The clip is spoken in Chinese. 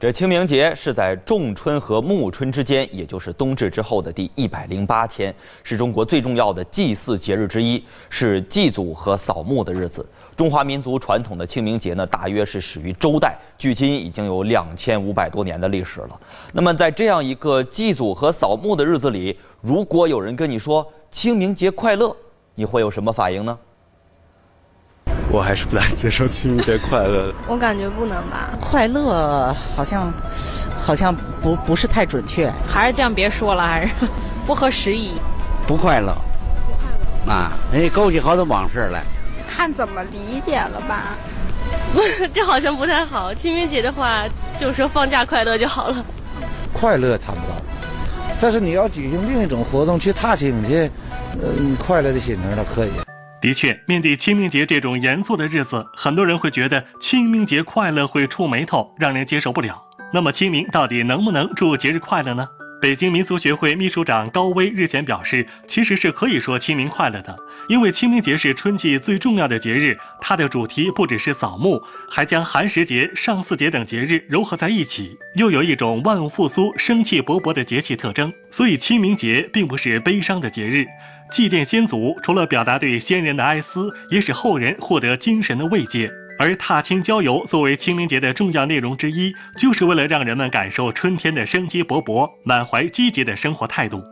这清明节是在仲春和暮春之间，也就是冬至之后的第一百零八天，是中国最重要的祭祀节日之一，是祭祖和扫墓的日子。中华民族传统的清明节呢，大约是始于周代，距今已经有两千五百多年的历史了。那么在这样一个祭祖和扫墓的日子里，如果有人跟你说清明节快乐，你会有什么反应呢？我还是不太接受清明节快乐。我感觉不能吧，快乐好像好像不不是太准确，还是这样别说了，还是 不合时宜。不快乐，不快乐啊，人家勾起好多往事来。看怎么理解了吧。不，这好像不太好。清明节的话，就说放假快乐就好了。快乐谈不到，但是你要举行另一种活动去踏青去，嗯，快乐的心情那可以。的确，面对清明节这种严肃的日子，很多人会觉得清明节快乐会触眉头，让人接受不了。那么，清明到底能不能祝节日快乐呢？北京民俗学会秘书长高威日前表示，其实是可以说清明快乐的，因为清明节是春季最重要的节日，它的主题不只是扫墓，还将寒食节、上巳节等节日糅合在一起，又有一种万物复苏、生气勃勃的节气特征。所以，清明节并不是悲伤的节日。祭奠先祖，除了表达对先人的哀思，也使后人获得精神的慰藉。而踏青郊游作为清明节的重要内容之一，就是为了让人们感受春天的生机勃勃，满怀积极的生活态度。